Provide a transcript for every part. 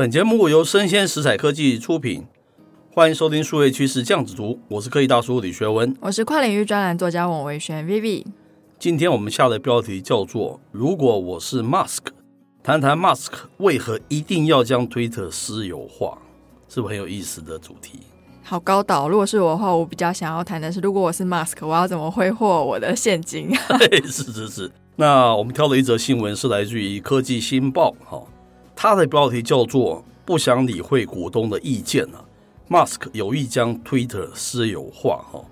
本节目由生鲜食材科技出品，欢迎收听数位趋势酱子读，我是科技大叔李学文，我是跨领域专栏作家王维轩 Vivi。今天我们下的标题叫做“如果我是 Mask”，谈谈 Mask 为何一定要将 Twitter 私有化，是不是很有意思的主题？好高导，如果是我的话，我比较想要谈的是，如果我是 Mask，我要怎么挥霍我的现金？是是是。那我们挑了一则新闻是来自于科技新报，哈，它的标题叫做“不想理会股东的意见啊 ”，Musk 有意将 Twitter 私有化，哈。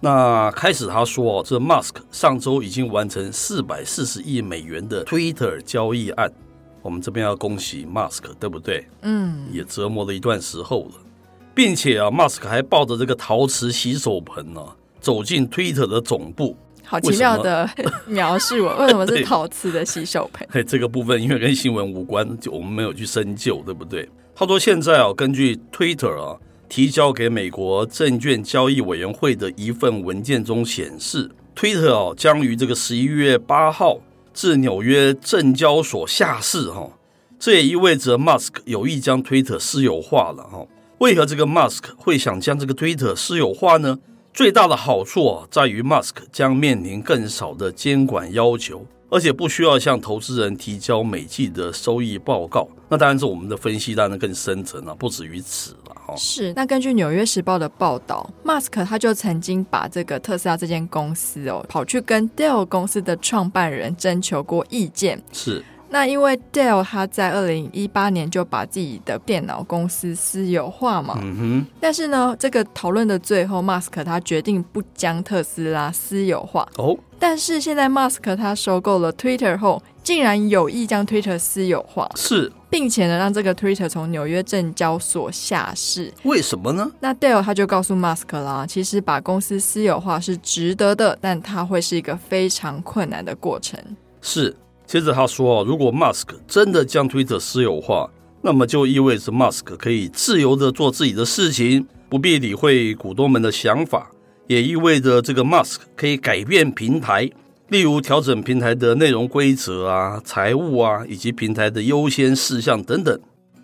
那开始他说，这 Musk 上周已经完成四百四十亿美元的 Twitter 交易案。我们这边要恭喜 Musk，对不对？嗯，也折磨了一段时候了，并且啊，Musk 还抱着这个陶瓷洗手盆呢、啊，走进 Twitter 的总部。好奇妙的 描述，为什么是陶瓷的洗手盆？嘿，这个部分因为跟新闻无关，就我们没有去深究，对不对？他说现在啊，根据 Twitter 啊。提交给美国证券交易委员会的一份文件中显示，Twitter 哦将于这个十一月八号至纽约证交所下市哈，这也意味着 Musk 有意将 Twitter 私有化了哈。为何这个 Musk 会想将这个 Twitter 私有化呢？最大的好处啊，在于 Musk 将面临更少的监管要求。而且不需要向投资人提交每季的收益报告。那当然是我们的分析当然更深层了，不止于此了哈。是。那根据《纽约时报》的报道，Musk 他就曾经把这个特斯拉这间公司哦，跑去跟 Dell 公司的创办人征求过意见。是。那因为 Dell 他在二零一八年就把自己的电脑公司私有化嘛，嗯哼。但是呢，这个讨论的最后，Musk 他决定不将特斯拉私有化。哦。但是现在，Musk 他收购了 Twitter 后，竟然有意将 Twitter 私有化，是，并且呢，让这个 Twitter 从纽约证交所下市。为什么呢？那 Dell 他就告诉 Musk 啦，其实把公司私有化是值得的，但它会是一个非常困难的过程。是。接着他说：“如果 Musk 真的将 Twitter 私有化，那么就意味着 Musk 可以自由地做自己的事情，不必理会股东们的想法，也意味着这个 Musk 可以改变平台，例如调整平台的内容规则啊、财务啊，以及平台的优先事项等等。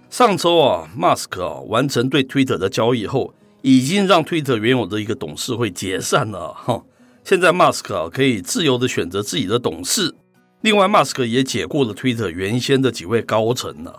上周啊，Musk 啊完成对 Twitter 的交易后，已经让 Twitter 原有的一个董事会解散了。哈，现在 Musk 啊可以自由地选择自己的董事。”另外，Musk 也解雇了 Twitter 原先的几位高层呢，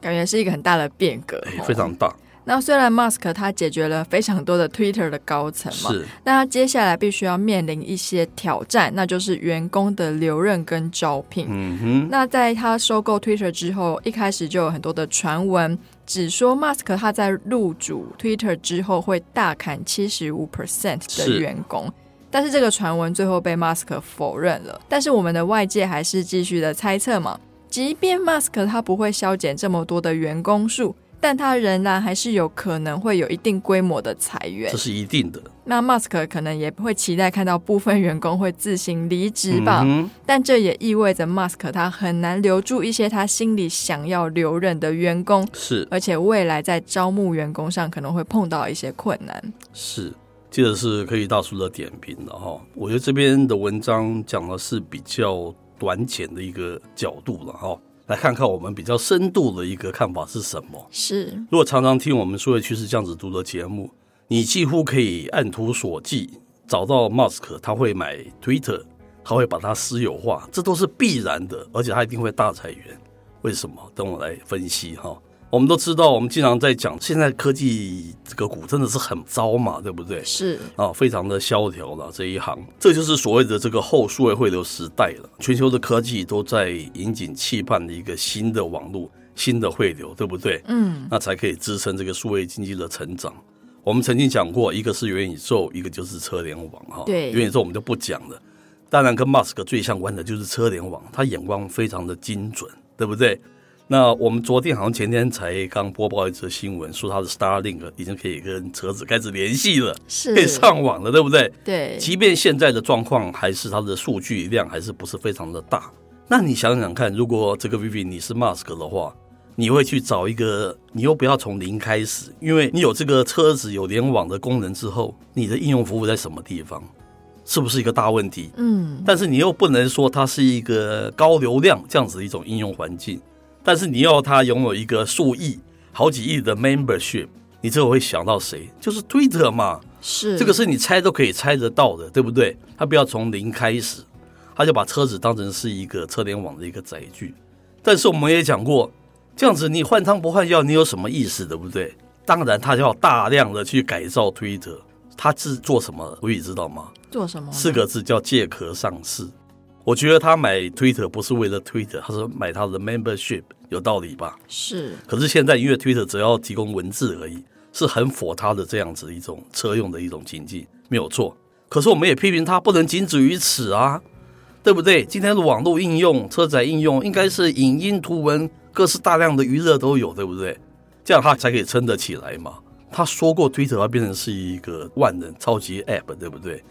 感觉是一个很大的变革，非常大。那虽然 Musk 他解决了非常多的 Twitter 的高层嘛，是，那他接下来必须要面临一些挑战，那就是员工的留任跟招聘。嗯哼，那在他收购 Twitter 之后，一开始就有很多的传闻，只说 Musk 他在入主 Twitter 之后会大砍七十五 percent 的员工。但是这个传闻最后被 Musk 否认了。但是我们的外界还是继续的猜测嘛，即便 Musk 他不会削减这么多的员工数，但他仍然还是有可能会有一定规模的裁员，这是一定的。那 Musk 可能也会期待看到部分员工会自行离职吧，嗯、但这也意味着 Musk 他很难留住一些他心里想要留任的员工，是，而且未来在招募员工上可能会碰到一些困难，是。接着是可以大叔的点评了哈，我觉得这边的文章讲的是比较短浅的一个角度了哈，来看看我们比较深度的一个看法是什么。是，如果常常听我们数位趋势酱子读的节目，你几乎可以按图索骥找到 Musk 他会买 Twitter，他会把它私有化，这都是必然的，而且他一定会大裁员。为什么？等我来分析哈。我们都知道，我们经常在讲，现在科技这个股真的是很糟嘛，对不对？是啊，非常的萧条了这一行，这就是所谓的这个后数位汇流时代了。全球的科技都在引颈期盼的一个新的网络、新的汇流，对不对？嗯，那才可以支撑这个数位经济的成长。我们曾经讲过，一个是元宇宙，一个就是车联网哈。对，元宇宙我们就不讲了。当然，跟 Musk 最相关的就是车联网，他眼光非常的精准，对不对？那我们昨天好像前天才刚播报一则新闻，说他的 Starlink 已经可以跟车子开始联系了，是可以上网了，对不对？对。即便现在的状况还是它的数据量还是不是非常的大，那你想想看，如果这个 Vivi 你是 Mask 的话，你会去找一个，你又不要从零开始，因为你有这个车子有联网的功能之后，你的应用服务在什么地方？是不是一个大问题？嗯。但是你又不能说它是一个高流量这样子的一种应用环境。但是你要他拥有一个数亿、好几亿的 membership，你这会想到谁？就是 Twitter 嘛。是，这个是你猜都可以猜得到的，对不对？他不要从零开始，他就把车子当成是一个车联网的一个载具。但是我们也讲过，这样子你换汤不换药，你有什么意思，对不对？当然，他就要大量的去改造 Twitter。他是做什么？我也知道吗？做什么？四个字叫借壳上市。我觉得他买 Twitter 不是为了 Twitter，他是买他的 membership，有道理吧？是。可是现在因为 Twitter 只要提供文字而已，是很符他的这样子一种车用的一种经济，没有错。可是我们也批评他不能仅止于此啊，对不对？今天的网络应用、车载应用，应该是影音、图文，各式大量的娱乐都有，对不对？这样他才可以撑得起来嘛。他说过 Twitter 要变成是一个万能超级 App，对不对？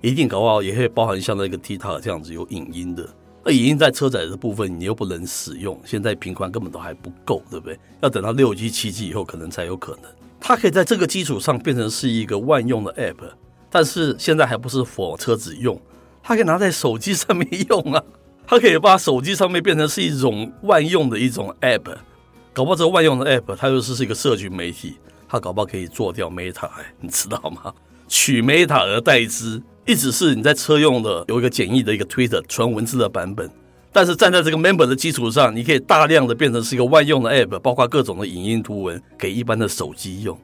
一定搞不好也会包含像那个 TikTok 这样子有影音的，那影音在车载的部分你又不能使用，现在频宽根本都还不够，对不对？要等到六 G、七 G 以后可能才有可能。它可以在这个基础上变成是一个万用的 App，但是现在还不是 for 车子用，它可以拿在手机上面用啊，它可以把手机上面变成是一种万用的一种 App，搞不好这个万用的 App 它又是是一个社群媒体，它搞不好可以做掉 Meta，你知道吗？取 Meta 而代之。一直是你在车用的有一个简易的一个 Twitter 纯文字的版本，但是站在这个 Member 的基础上，你可以大量的变成是一个万用的 App，包括各种的影音图文给一般的手机用。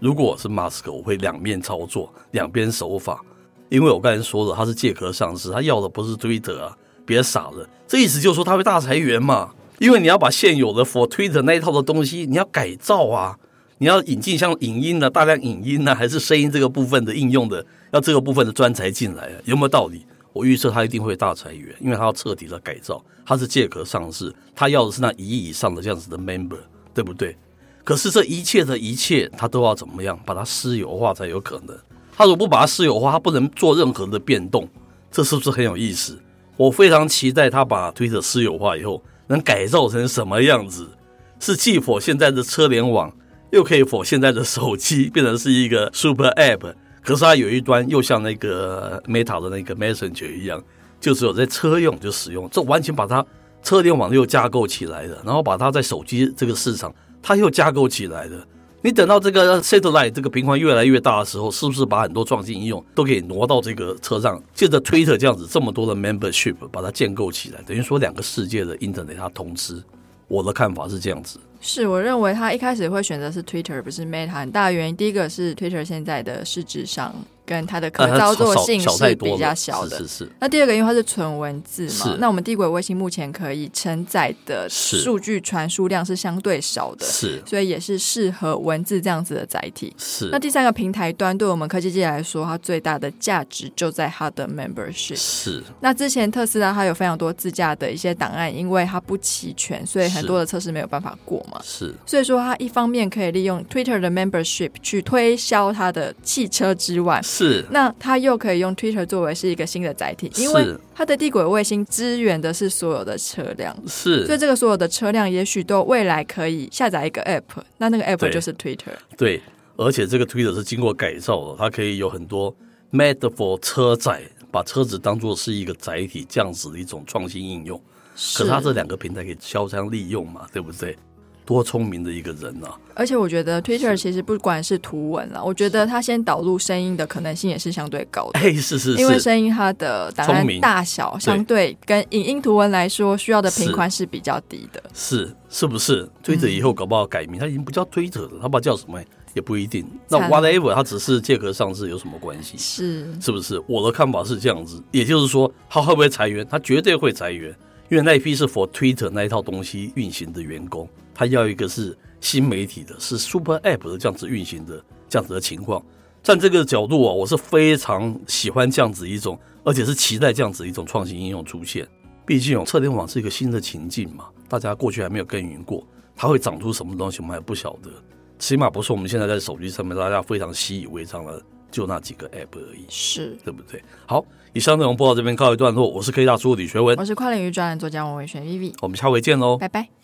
如果是 Musk，我会两面操作，两边手法，因为我刚才说了，他是借壳上市，他要的不是 Twitter 啊，别傻了，这意思就是说他会大裁员嘛，因为你要把现有的 For Twitter 那一套的东西你要改造啊。你要引进像影音呢，大量影音呢，还是声音这个部分的应用的，要这个部分的专才进来啊，有没有道理？我预测他一定会大裁员，因为他要彻底的改造，他是借壳上市，他要的是那一亿以上的这样子的 member，对不对？可是这一切的一切，他都要怎么样把它私有化才有可能？他如果不把它私有化，他不能做任何的变动，这是不是很有意思？我非常期待他把 Twitter 私有化以后能改造成什么样子，是继否现在的车联网。又可以否现在的手机变成是一个 super app，可是它有一端又像那个 Meta 的那个 Messenger 一样，就只有在车用就使用，这完全把它车联网又架构起来了，然后把它在手机这个市场它又架构起来了。你等到这个 satellite 这个频宽越来越大的时候，是不是把很多创新应用都可以挪到这个车上？借着 Twitter 这样子这么多的 membership 把它建构起来，等于说两个世界的 internet 它通吃。我的看法是这样子。是我认为他一开始会选择是 Twitter 不是 Meta，很大原因，第一个是 Twitter 现在的市值上。跟它的可操作性是比较小的，是是是。那第二个，因为它是纯文字嘛，那我们低轨卫星目前可以承载的数据传输量是相对少的，是，所以也是适合文字这样子的载体。是。那第三个平台端，对我们科技界来说，它最大的价值就在它的 membership。是。那之前特斯拉它有非常多自驾的一些档案，因为它不齐全，所以很多的测试没有办法过嘛。是。所以说，它一方面可以利用 Twitter 的 membership 去推销它的汽车之外。是，那它又可以用 Twitter 作为是一个新的载体，因为它的地轨卫星支援的是所有的车辆，是，所以这个所有的车辆也许都未来可以下载一个 App，那那个 App 就是 Twitter，对，而且这个 Twitter 是经过改造的，它可以有很多 made for 车载，把车子当做是一个载体，这样子的一种创新应用，可是它这两个平台可以交相利用嘛，对不对？多聪明的一个人啊！而且我觉得 Twitter 其实不管是图文了，我觉得它先导入声音的可能性也是相对高的。哎，是是是，因为声音它的档案大小相对跟影音图文来说，需要的频宽是比较低的。是是，是不是？Twitter 以后搞不好改名，它已经不叫 Twitter 了，它不知道叫什么也不一定。那 whatever，它只是借壳上市有什么关系？是是不是？我的看法是这样子，也就是说，它会不会裁员？它绝对会裁员。因为那一批是 for Twitter 那一套东西运行的员工，他要一个是新媒体的，是 Super App 的这样子运行的这样子的情况。站这个角度啊，我是非常喜欢这样子一种，而且是期待这样子一种创新应用出现。毕竟车联网是一个新的情境嘛，大家过去还没有耕耘过，它会长出什么东西，我们还不晓得。起码不是我们现在在手机上面大家非常习以为常的，就那几个 App 而已，是对不对？好。以上内容播到这边告一段落，我是科技大叔李学文，我是跨领域专栏作家王伟轩 Vivi，我们下回见喽，拜拜。